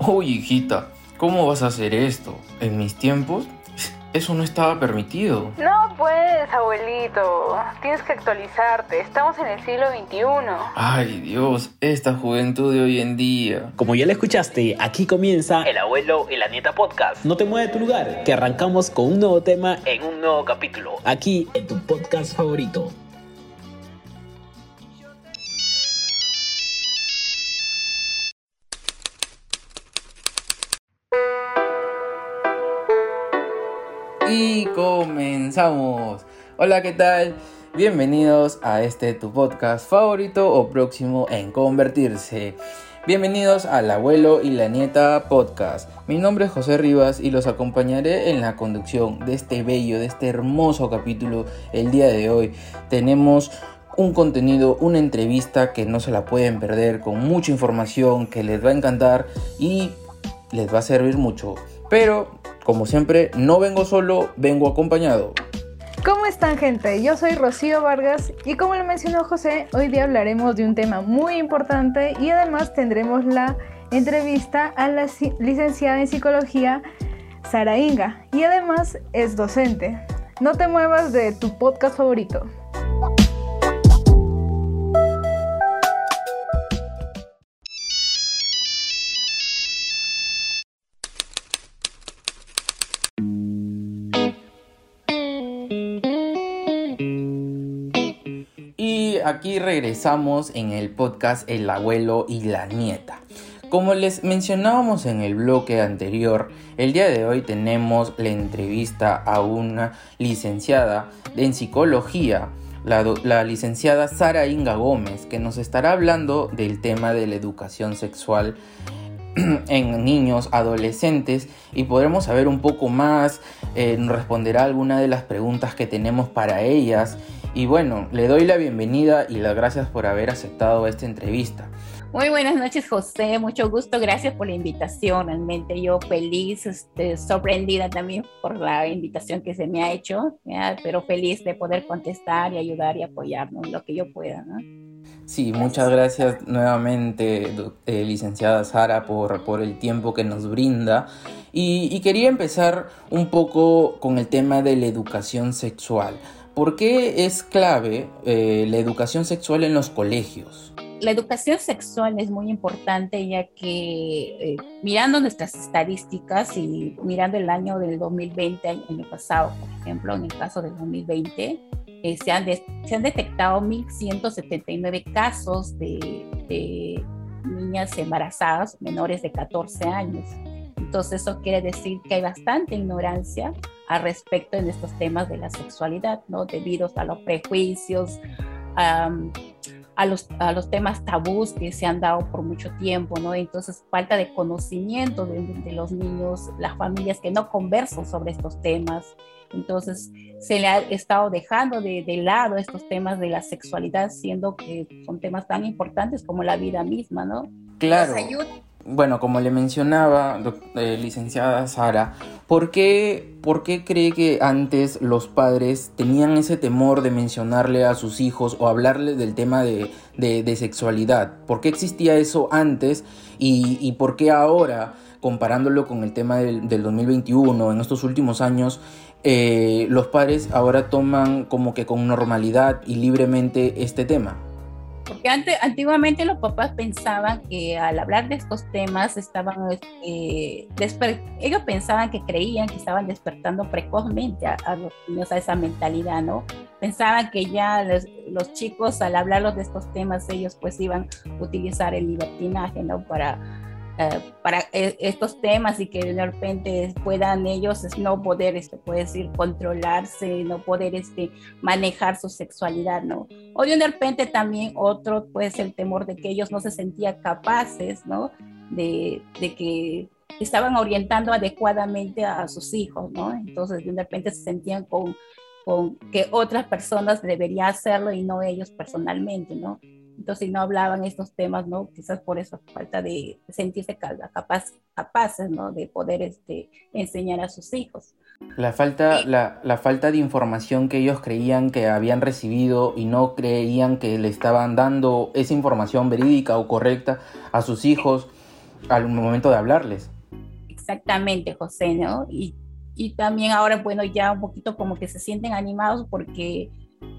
Uy, hijita, ¿cómo vas a hacer esto? En mis tiempos, eso no estaba permitido. No puedes, abuelito. Tienes que actualizarte. Estamos en el siglo XXI. Ay, Dios, esta juventud de hoy en día. Como ya le escuchaste, aquí comienza El abuelo y la nieta podcast. No te mueve de tu lugar, que arrancamos con un nuevo tema En un nuevo capítulo. aquí en tu podcast favorito. Y comenzamos. Hola, ¿qué tal? Bienvenidos a este tu podcast favorito o próximo en convertirse. Bienvenidos al abuelo y la nieta podcast. Mi nombre es José Rivas y los acompañaré en la conducción de este bello, de este hermoso capítulo el día de hoy. Tenemos un contenido, una entrevista que no se la pueden perder, con mucha información que les va a encantar y les va a servir mucho. Pero, como siempre, no vengo solo, vengo acompañado. ¿Cómo están, gente? Yo soy Rocío Vargas y como lo mencionó José, hoy día hablaremos de un tema muy importante y además tendremos la entrevista a la ci- licenciada en psicología Sara Inga y además es docente. No te muevas de tu podcast favorito. Aquí regresamos en el podcast El abuelo y la nieta. Como les mencionábamos en el bloque anterior, el día de hoy tenemos la entrevista a una licenciada en psicología, la, licenciada Sara Inga Gómez, que nos estará hablando del tema de la educación sexual en niños, adolescentes y podremos saber un poco más, eh, responderá alguna de las preguntas que tenemos para ellas y bueno, le doy la bienvenida y las gracias por haber aceptado esta entrevista. Muy buenas noches, José. Mucho gusto. Gracias por la invitación. Realmente yo feliz, este, sorprendida también por la invitación que se me ha hecho, ¿ya? pero feliz de poder contestar y ayudar y apoyarnos lo que yo pueda. ¿no? Sí, muchas gracias nuevamente, eh, licenciada Sara, por, por el tiempo que nos brinda. Y, y quería empezar un poco con el tema de la educación sexual. ¿Por qué es clave eh, la educación sexual en los colegios? La educación sexual es muy importante ya que eh, mirando nuestras estadísticas y mirando el año del 2020, el año pasado, por ejemplo, en el caso del 2020, eh, se, han de- se han detectado 1.179 casos de, de niñas embarazadas menores de 14 años. Entonces eso quiere decir que hay bastante ignorancia al respecto en estos temas de la sexualidad, ¿no? Debido a los prejuicios, a los, a los temas tabús que se han dado por mucho tiempo, ¿no? Entonces, falta de conocimiento de, de los niños, las familias que no conversan sobre estos temas. Entonces, se le ha estado dejando de, de lado estos temas de la sexualidad, siendo que son temas tan importantes como la vida misma, ¿no? Claro. Nos ayuda- Bueno, como le mencionaba, eh, licenciada Sara, ¿por qué, ¿por qué cree que antes los padres tenían ese temor de mencionarle a sus hijos o hablarles del tema de, de- sexualidad? ¿Por qué existía eso antes y, y por qué ahora, comparándolo con el tema del, del 2021, en estos últimos años, eh, los padres ahora toman como que con normalidad y libremente este tema? Porque antes, antiguamente los papás pensaban que al hablar de estos temas estaban, eh, ellos pensaban que creían que estaban despertando precozmente a, los niños a esa mentalidad, ¿no? Pensaban que ya los, los chicos al hablarlos de estos temas ellos pues iban a utilizar el libertinaje, ¿no? Para, para eh, estos temas y que de repente puedan ellos no poder, este, puede decir, controlarse, no poder este, manejar su sexualidad, ¿no? O de repente también otro puede ser el temor de que ellos no se sentían capaces, ¿no? De, de que estaban orientando adecuadamente a sus hijos, ¿no? Entonces de repente se sentían con, con que otras personas deberían hacerlo y no ellos personalmente, ¿no? Entonces no hablaban estos temas, ¿no? Quizás por esa falta de sentirse ca- capaz, capaces, ¿no? De poder este, enseñar a sus hijos. La falta, la, la falta de información que ellos creían que habían recibido y no creían que le estaban dando esa información verídica o correcta a sus hijos al momento de hablarles. Exactamente, José, ¿no? Y, y también ahora, bueno, ya un poquito como que se sienten animados porque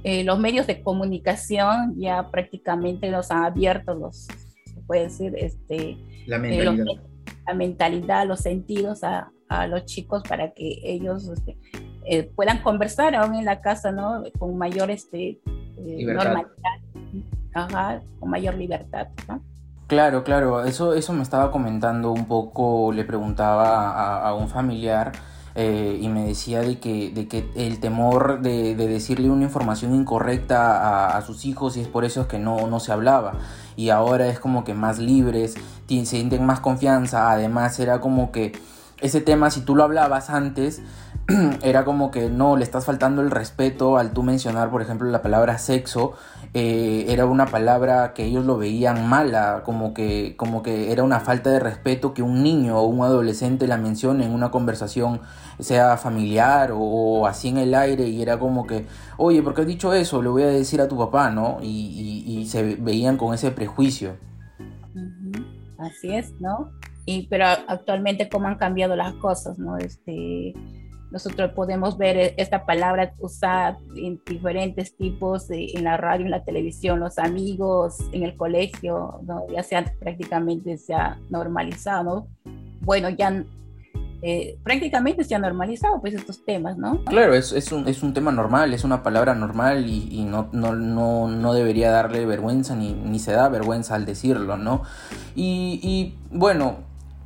eh, los medios de comunicación ya prácticamente los han abierto, los, se puede decir, este, la mentalidad, los, la mentalidad los sentidos a, a, los chicos para que ellos este, eh, puedan conversar aún en la casa, ¿no? Con mayor este, eh, normalidad, Ajá, con mayor libertad, ¿no? Claro, claro, eso, eso me estaba comentando un poco, le preguntaba a, a un familiar eh, y me decía de que, de que el temor de, de decirle una información incorrecta a, sus hijos y es por eso es que no, no se hablaba. Y ahora es como que más libres, sienten más confianza, además era como que ese tema si tú lo hablabas antes era como que no, le estás faltando el respeto al tú mencionar, por ejemplo, la palabra sexo. Eh, era una palabra que ellos lo veían mala, como que, como que era una falta de respeto que un niño o un adolescente la mencione en una conversación, sea familiar o, así en el aire, y era como que, oye, ¿por qué has dicho eso? Le voy a decir a tu papá, ¿no? Y, y, se veían con ese prejuicio. Así es, ¿no? Y, pero actualmente cómo han cambiado las cosas, ¿no? Este, nosotros podemos ver esta palabra usada en diferentes tipos, en la radio, en la televisión, los amigos, en el colegio, ¿no? ya se prácticamente se ha normalizado, ¿no? Bueno, ya eh, prácticamente se ha normalizado pues estos temas, ¿no? Claro, es, es, un, es un tema normal, es una palabra normal y, y no, no, no, no, debería darle vergüenza ni, ni se da vergüenza al decirlo, ¿no? Y, y bueno,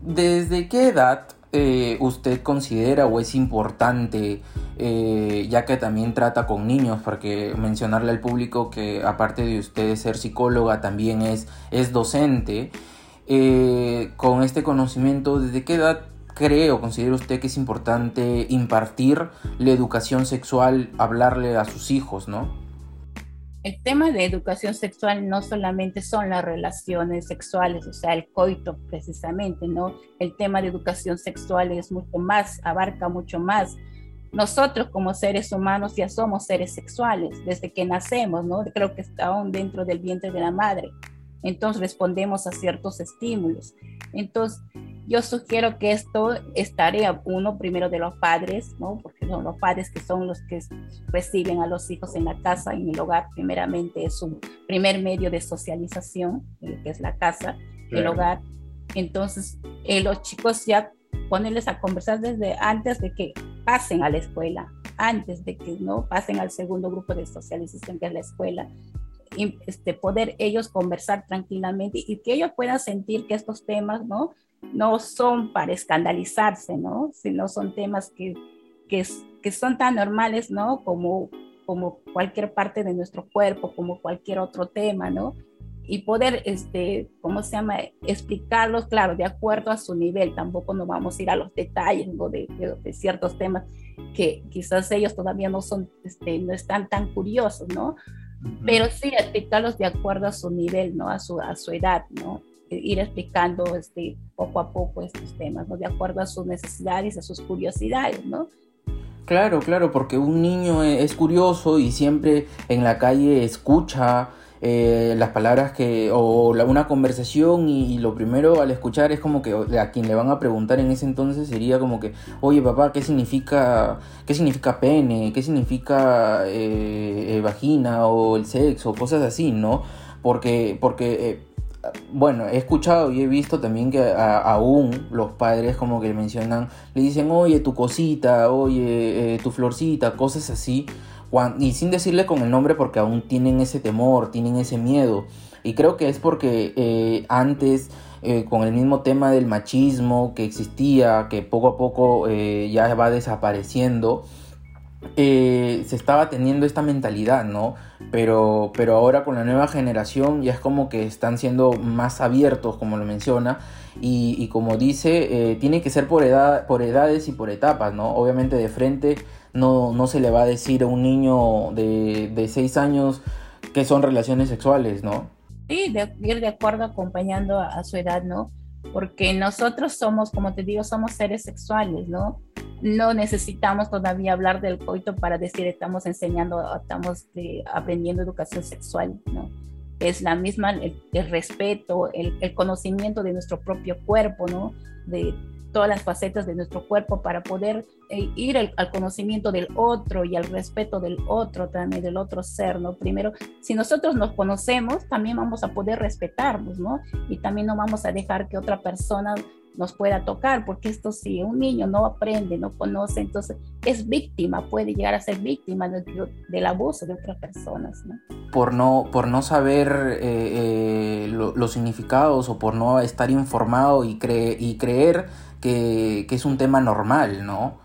¿desde qué edad eh, usted considera o es importante, eh, ya que también trata con niños, porque mencionarle al público que aparte de usted ser psicóloga, también es, es docente, eh, con este conocimiento, ¿desde qué edad cree o considera usted que es importante impartir la educación sexual, hablarle a sus hijos, no? El tema de educación sexual no solamente son las relaciones sexuales, o sea, el coito precisamente, ¿no? El tema de educación sexual es mucho más, abarca mucho más. Nosotros como seres humanos ya somos seres sexuales desde que nacemos, ¿no? Creo que aún dentro del vientre de la madre. Entonces respondemos a ciertos estímulos. Entonces, yo sugiero que esto es tarea, uno, primero de los padres, ¿no? Porque son los padres que son los que reciben a los hijos en la casa, en el hogar, primeramente es un primer medio de socialización, que es la casa, claro. el hogar. Entonces, eh, los chicos ya ponerles a conversar desde antes de que pasen a la escuela, antes de que no pasen al segundo grupo de socialización que es la escuela, este, poder ellos conversar tranquilamente y que ellos puedan sentir que estos temas, ¿no? no son para escandalizarse, ¿no? Sino son temas que, que, que, son tan normales, ¿no? Como, como cualquier parte de nuestro cuerpo, como cualquier otro tema, ¿no? Y poder, este, ¿cómo se llama? Explicarlos, claro, de acuerdo a su nivel. Tampoco nos vamos a ir a los detalles ¿no? de, de, de, ciertos temas que quizás ellos todavía no son, este, no están tan curiosos, ¿no? Pero sí explicarlos de acuerdo a su nivel, ¿no? A su, a su edad, ¿no? ir explicando este, poco a poco estos temas, ¿no? de acuerdo a sus necesidades, a sus curiosidades, ¿no? Claro, claro, porque un niño es curioso y siempre en la calle escucha eh, las palabras que o la, una conversación y, y, lo primero al escuchar es como que a quien le van a preguntar en ese entonces sería como que oye papá qué significa qué significa pene qué significa eh, eh, vagina o el sexo cosas así no porque porque eh, bueno, he escuchado y he visto también que a, aún los padres como que le mencionan, le dicen, oye, tu cosita, oye, eh, tu florcita, cosas así, y sin decirle con el nombre porque aún tienen ese temor, tienen ese miedo. Y creo que es porque eh, antes, eh, con el mismo tema del machismo que existía, que poco a poco eh, ya va desapareciendo, eh, se estaba teniendo esta mentalidad, ¿no? Pero, pero ahora con la nueva generación ya es como que están siendo más abiertos, como lo menciona, y, y como dice, eh, tiene que ser por, edad, por edades y por etapas, ¿no? Obviamente de frente no, no se le va a decir a un niño de, de 6 años que son relaciones sexuales, ¿no? Sí, de ir de acuerdo acompañando a, a su edad, ¿no? Porque nosotros somos, como te digo, somos seres sexuales, ¿no? No necesitamos todavía hablar del coito para decir estamos enseñando, estamos de, aprendiendo educación sexual, ¿no? es la misma, el, el respeto, el, el, conocimiento de nuestro propio cuerpo, ¿no? De todas las facetas de nuestro cuerpo para poder eh, ir al, conocimiento del otro y al respeto del otro, también del otro ser, ¿no? Primero, si nosotros nos conocemos, también vamos a poder respetarnos, ¿no? Y también no vamos a dejar que otra persona nos pueda tocar, porque esto si un niño no aprende, no conoce, entonces es víctima, puede llegar a ser víctima de, de, del abuso de otras personas. ¿no? Por, no, por no saber eh, eh, lo, los significados o por no estar informado y, cre y creer que, que, es un tema normal, ¿no?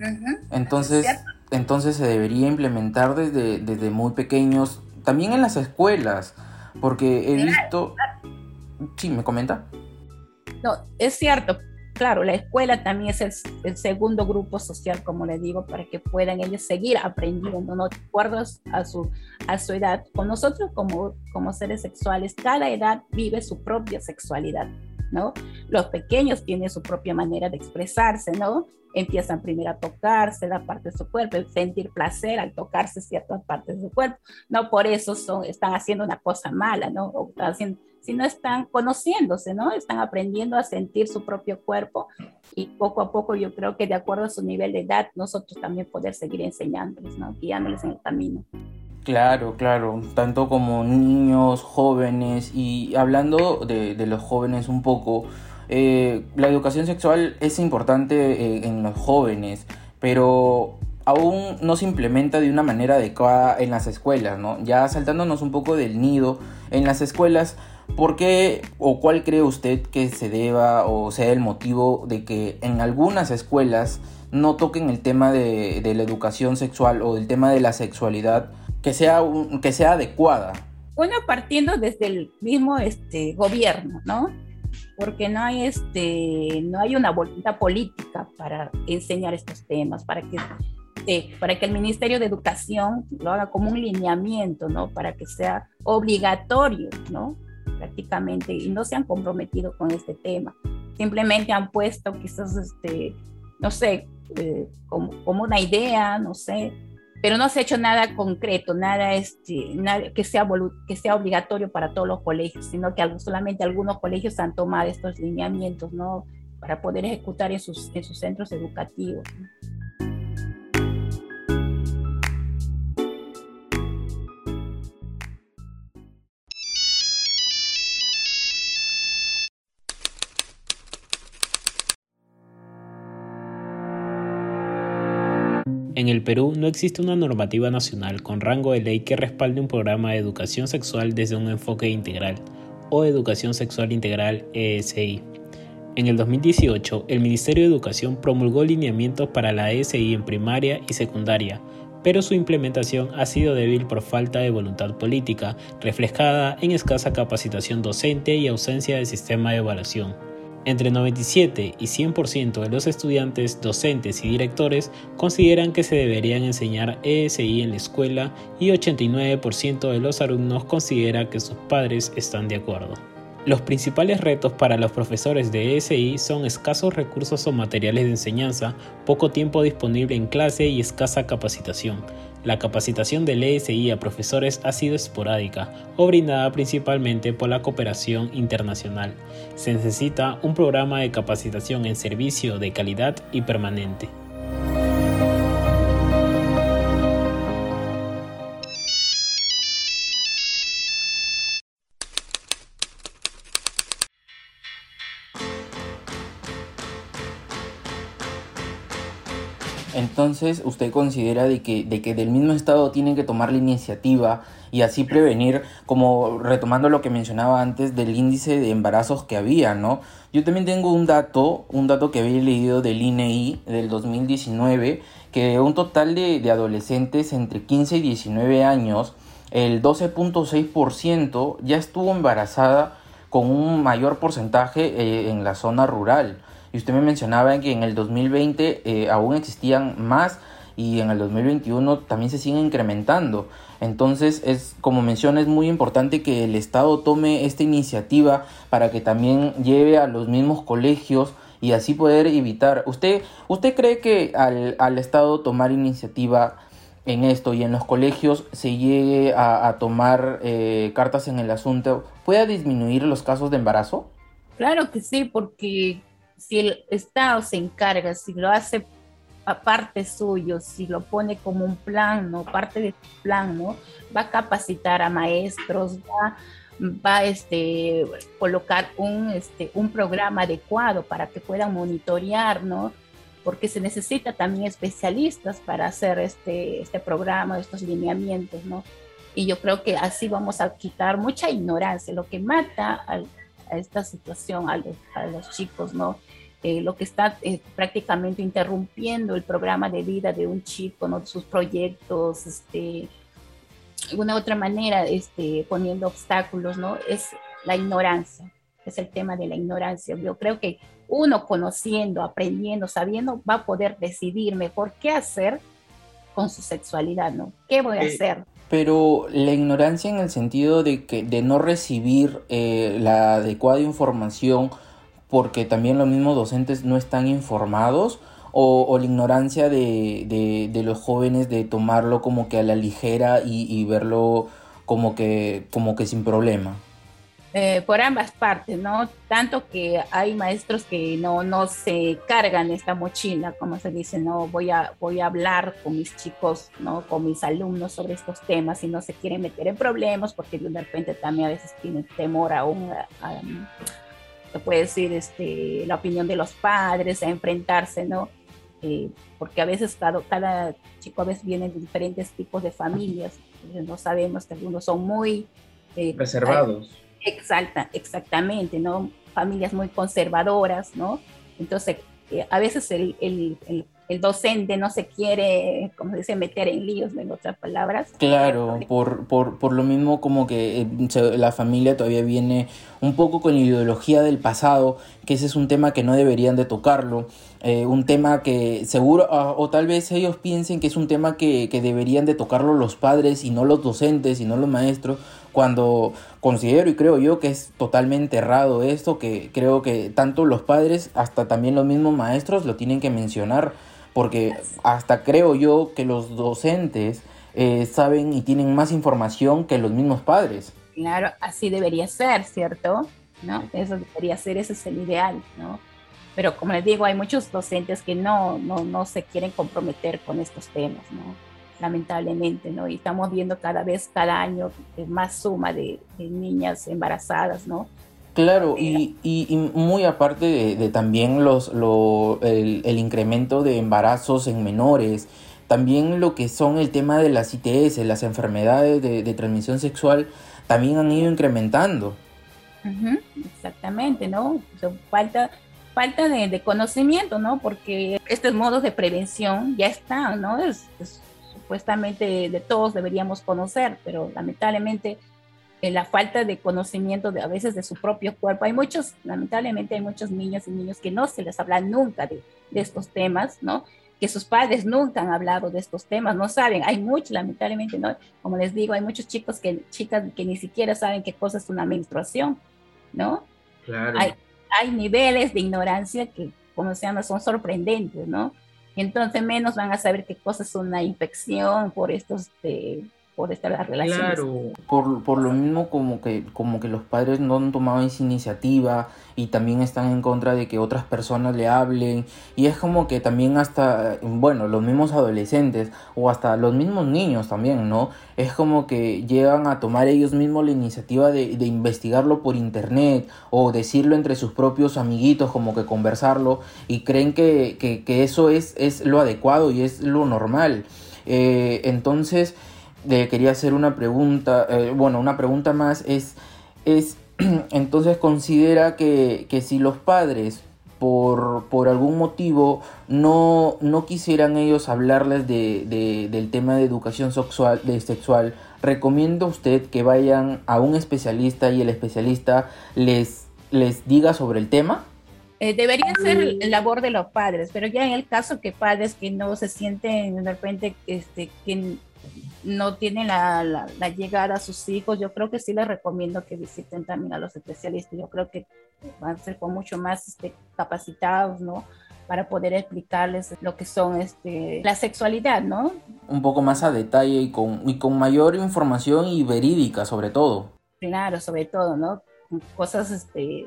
Uh -huh. Entonces, entonces se debería implementar desde, desde muy pequeños, también en las escuelas, porque he visto... Sí, ¿me comenta? No, es cierto, claro, la escuela también es el, el, segundo grupo social, como le digo, para que puedan ellos seguir aprendiendo, ¿no? De acuerdo a su, a su edad. Con nosotros como, como seres sexuales, cada edad vive su propia sexualidad, ¿no? Los pequeños tienen su propia manera de expresarse, ¿no? Empiezan primero a tocarse la parte de su cuerpo, sentir placer al tocarse ciertas partes de su cuerpo. No por eso son, están haciendo una cosa mala, ¿no? O están haciendo, sino están conociéndose, ¿no? Están aprendiendo a sentir su propio cuerpo y poco a poco yo creo que de acuerdo a su nivel de edad, nosotros también poder seguir enseñándoles, ¿no? Guiándoles en el camino. Claro, claro, tanto como niños, jóvenes y hablando de, de los jóvenes un poco, eh, la educación sexual es importante eh, en los jóvenes, pero aún no se implementa de una manera adecuada en las escuelas, ¿no? Ya saltándonos un poco del nido, en las escuelas, ¿por qué o cuál cree usted que se deba o sea el motivo de que en algunas escuelas no toquen el tema de, la educación sexual o el tema de la sexualidad que sea, que sea adecuada? Bueno, partiendo desde el mismo este, gobierno, ¿no? porque no hay, este, no hay una voluntad política para enseñar estos temas, para que, eh, para que el Ministerio de Educación lo haga como un lineamiento, ¿no? Para que sea obligatorio, ¿no? Prácticamente, y no se han comprometido con este tema. Simplemente han puesto quizás, este, no sé, eh, como, como una idea, no sé, pero no se ha hecho nada concreto, nada, este, nada que, sea que sea obligatorio para todos los colegios, sino que solamente algunos colegios han tomado estos lineamientos ¿no? para poder ejecutar en sus, en sus centros educativos. En el Perú no existe una normativa nacional con rango de ley que respalde un programa de educación sexual desde un enfoque integral o educación sexual integral ESI. En el 2018, el Ministerio de Educación promulgó lineamientos para la ESI en primaria y secundaria, pero su implementación ha sido débil por falta de voluntad política, reflejada en escasa capacitación docente y ausencia de sistema de evaluación. Entre 97 y 100% de los estudiantes, docentes y directores consideran que se deberían enseñar ESI en la escuela y 89% de los alumnos considera que sus padres están de acuerdo. Los principales retos para los profesores de ESI son escasos recursos o materiales de enseñanza, poco tiempo disponible en clase y escasa capacitación. La capacitación del ESI a profesores ha sido esporádica o brindada principalmente por la cooperación internacional. Se necesita un programa de capacitación en servicio de calidad y permanente. Entonces, ¿usted considera de que, de que del mismo Estado tienen que tomar la iniciativa y así prevenir, como retomando lo que mencionaba antes, del índice de embarazos que había, ¿no? Yo también tengo un dato, un dato que había leído del INEI del 2019, que un total de, de adolescentes entre 15 y 19 años, el 12.6% ya estuvo embarazada con un mayor porcentaje eh, en la zona rural. Y usted me mencionaba que en el 2020 eh, aún existían más y en el 2021 también se siguen incrementando. Entonces, es como menciona, es muy importante que el Estado tome esta iniciativa para que también lleve a los mismos colegios y así poder evitar. ¿Usted, usted cree que al, al Estado tomar iniciativa en esto y en los colegios se llegue a, tomar eh, cartas en el asunto, ¿puede disminuir los casos de embarazo? Claro que sí, porque si el Estado se encarga, si lo hace aparte suyo, si lo pone como un plan, ¿no? Parte de plan, ¿no? Va a capacitar a maestros, va, va a este, colocar un, este, un programa adecuado para que puedan monitorear, ¿no? Porque se necesita también especialistas para hacer este, este programa, estos lineamientos, ¿no? Y yo creo que así vamos a quitar mucha ignorancia, lo que mata a, esta situación a los, a los chicos, ¿no? Eh, lo que está eh, prácticamente interrumpiendo el programa de vida de un chico, ¿no? sus proyectos, este, de una otra manera, este, poniendo obstáculos, ¿no? Es la ignorancia, es el tema de la ignorancia. Yo creo que uno conociendo, aprendiendo, sabiendo, va a poder decidir mejor qué hacer con su sexualidad, ¿no? ¿Qué voy a hacer? Pero la ignorancia en el sentido de que de no recibir eh, la adecuada información porque también los mismos docentes no están informados o, la ignorancia de, los jóvenes de tomarlo como que a la ligera y, verlo como que, como que sin problema. Eh, por ambas partes, ¿no? Tanto que hay maestros que no, no se cargan esta mochila, como se dice, no voy a, voy a hablar con mis chicos, ¿no? Con mis alumnos sobre estos temas y no se quieren meter en problemas porque de repente también a veces tienen temor aún a se puede decir este, la opinión de los padres, a enfrentarse, ¿no? Eh, porque a veces cada, cada, chico a veces viene de diferentes tipos de familias, no sabemos que algunos son muy... Eh, Reservados. Exalta, exactamente, ¿no? Familias muy conservadoras, ¿no? Entonces, eh, a veces el, el, el el docente no se quiere, como se dice, meter en líos, en otras palabras. Claro, por, por, por lo mismo como que eh, la familia todavía viene un poco con la ideología del pasado, que ese es un tema que no deberían de tocarlo, eh, un tema que seguro, ah, o tal vez ellos piensen que es un tema que, que deberían de tocarlo los padres y no los docentes y no los maestros, cuando considero y creo yo que es totalmente errado esto, que creo que tanto los padres hasta también los mismos maestros lo tienen que mencionar porque hasta creo yo que los docentes eh, saben y tienen más información que los mismos padres. Claro, así debería ser, ¿cierto? ¿No? Eso debería ser, ese es el ideal, ¿no? Pero como les digo, hay muchos docentes que no, no, no se quieren comprometer con estos temas, ¿no? Lamentablemente, ¿no? Y estamos viendo cada vez, cada año, más suma de, de niñas embarazadas, ¿no? Claro, y, y, muy aparte de, también los, lo, el, incremento de embarazos en menores, también lo que son el tema de las ITS, las enfermedades de, transmisión sexual, también han ido incrementando. exactamente, ¿no? falta falta de, conocimiento, ¿no? Porque estos modos de prevención ya están, ¿no? supuestamente de todos deberíamos conocer, pero lamentablemente la falta de conocimiento de a veces de su propio cuerpo. Hay muchos, lamentablemente hay muchos niños y niños que no se les habla nunca de, de, estos temas, ¿no? Que sus padres nunca han hablado de estos temas, no saben. Hay muchos, lamentablemente, ¿no? Como les digo, hay muchos chicos que, chicas que ni siquiera saben qué cosa es una menstruación, ¿no? Claro. Hay, hay niveles de ignorancia que, como se llama, son sorprendentes, ¿no? Entonces menos van a saber qué cosa es una infección por estos... Eh, por estas relaciones. Claro, por, por, lo mismo como que, como que los padres no han tomado esa iniciativa y también están en contra de que otras personas le hablen y es como que también hasta, bueno, los mismos adolescentes o hasta los mismos niños también, ¿no? Es como que llegan a tomar ellos mismos la iniciativa de, de investigarlo por internet o decirlo entre sus propios amiguitos, como que conversarlo y creen que, que, que eso es, es lo adecuado y es lo normal. Eh, entonces, quería hacer una pregunta, eh, bueno, una pregunta más es, es entonces considera que, si los padres por, por algún motivo no, no quisieran ellos hablarles de, del tema de educación sexual, de sexual, recomiendo a usted que vayan a un especialista y el especialista les, les diga sobre el tema? Eh, debería ser labor de los padres, pero ya en el caso que padres que no se sienten de repente este, que no tienen la, la, llegada a sus hijos, yo creo que sí les recomiendo que visiten también a los especialistas. Yo creo que van a ser con mucho más este, capacitados, ¿no? para poder explicarles lo que son este, la sexualidad, ¿no? Un poco más a detalle y con, y con mayor información y verídica sobre todo. Claro, sobre todo, ¿no? Cosas este,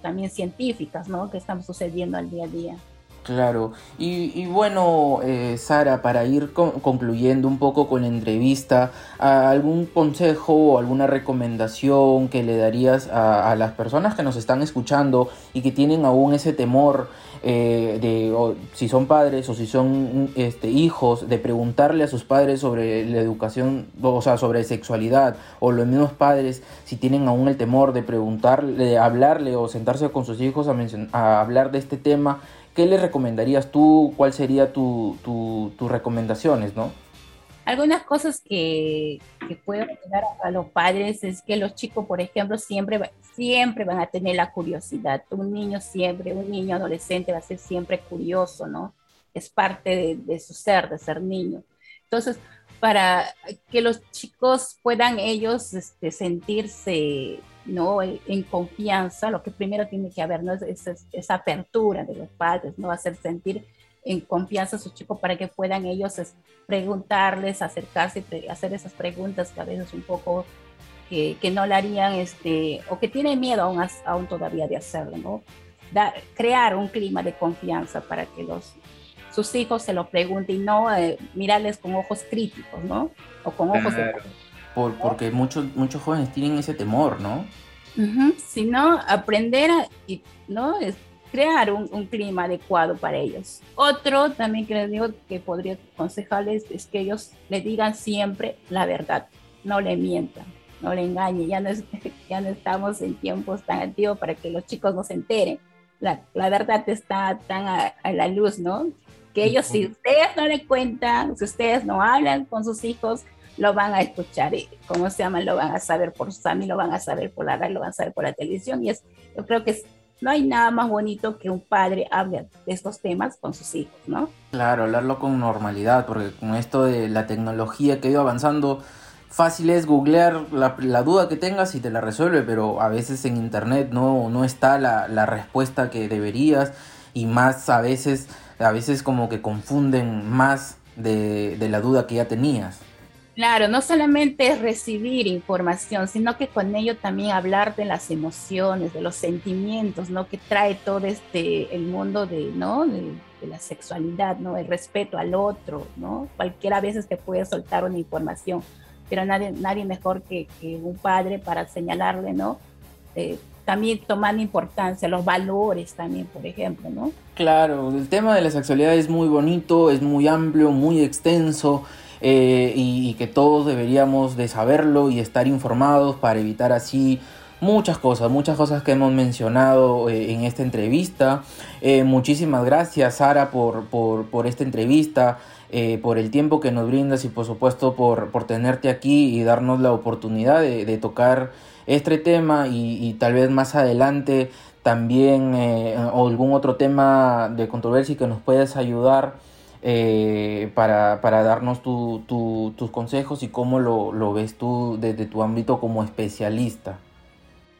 también científicas, ¿no? Que están sucediendo al día a día. Claro, y, bueno, eh, Sara, para ir concluyendo un poco con la entrevista, ¿algún consejo o alguna recomendación que le darías a, las personas que nos están escuchando y que tienen aún ese temor eh, de si son padres o si son este, hijos, de preguntarle a sus padres sobre la educación, o sea, sobre sexualidad, o los mismos padres, si tienen aún el temor de preguntarle, de hablarle o sentarse con sus hijos a, a hablar de este tema? ¿Qué le recomendarías tú? ¿Cuál sería tus recomendaciones, no? Algunas cosas que, que puedo ayudar a los padres es que los chicos, por ejemplo, siempre, siempre van a tener la curiosidad. Un niño siempre, un niño adolescente va a ser siempre curioso, ¿no? Es parte de, de su ser, de ser niño. Entonces, para que los chicos puedan ellos este, sentirse ¿no? En confianza, lo que primero tiene que haber, ¿no? Es, esa apertura de los padres, ¿no? Hacer sentir en confianza a sus chicos para que puedan ellos preguntarles, acercarse, hacer esas preguntas que a veces un poco que, que no le harían, este, o que tienen miedo aún, aún todavía de hacerlo, ¿no? crear un clima de confianza para que los, sus hijos se lo pregunten y no eh, mirarles con ojos críticos, ¿no? O con ojos de porque muchos, muchos jóvenes tienen ese temor, ¿no? Sino aprender a ¿no? Es crear un, clima adecuado para ellos. Otro también que les digo que podría aconsejarles es que ellos le digan siempre la verdad, no le mientan, no le engañen. Ya no, ya no estamos en tiempos tan antiguos para que los chicos no se enteren. La, la verdad está tan a, a, la luz, ¿no? Que ellos, si ustedes no le cuentan, si ustedes no hablan con sus hijos, lo van a escuchar, y, ¿cómo se llama? Lo van a saber por Sami, lo van a saber por la radio, lo van a saber por la televisión. Y es, yo creo que no hay nada más bonito que un padre hable de estos temas con sus hijos, ¿no? Claro, hablarlo con normalidad, porque con esto de la tecnología que ha ido avanzando, fácil es googlear la, duda que tengas y te la resuelve, pero a veces en internet no, está la, respuesta que deberías y más a veces, a veces como que confunden más de la duda que ya tenías. Claro, no solamente es recibir información, sino que con ello también hablar de las emociones, de los sentimientos, ¿no? Que trae todo este, el mundo de, ¿no? De, la sexualidad, ¿no? El respeto al otro, ¿no? Cualquiera a veces te puede soltar una información, pero nadie, nadie mejor que, un padre para señalarle, ¿no? Eh, también tomando importancia, los valores también, por ejemplo, ¿no? Claro, el tema de la sexualidad es muy bonito, es muy amplio, muy extenso. Eh, y, que todos deberíamos de saberlo y estar informados para evitar así muchas cosas, muchas cosas que hemos mencionado eh, en esta entrevista. Eh, muchísimas gracias Sara por, por, esta entrevista, por el tiempo que nos brindas y por supuesto por, por tenerte aquí y darnos la oportunidad de, tocar este tema y, tal vez más adelante también algún otro tema de controversia que nos puedas ayudar eh, para, para, darnos tus consejos y cómo lo, lo, ves tú desde tu ámbito como especialista.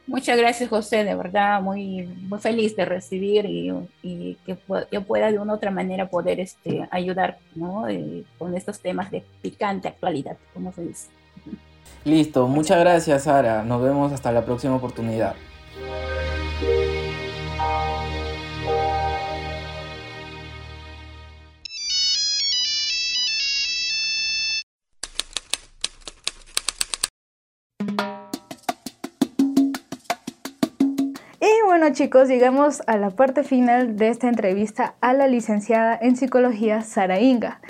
Muchas gracias José, de verdad muy, muy feliz de recibir y, y que yo pueda de una u otra manera poder este, ayudar ¿no? Eh, con estos temas de picante actualidad, como se dice. Listo, muchas gracias Sara, nos vemos hasta la próxima oportunidad. Chicos, llegamos a la parte final de esta entrevista a la licenciada en psicología Sara Inga.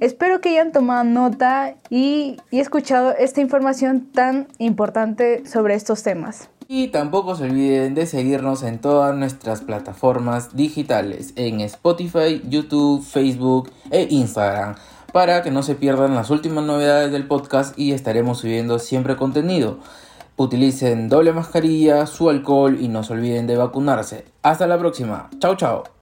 Espero que hayan tomado nota y, y escuchado esta información tan importante sobre estos temas. Y tampoco se olviden de seguirnos en todas nuestras plataformas digitales, en Spotify, YouTube, Facebook e Instagram, para que no se pierdan las últimas novedades del podcast y estaremos subiendo siempre contenido. Utilicen doble mascarilla, su alcohol y no se olviden de vacunarse. Hasta la próxima. Chao, chao.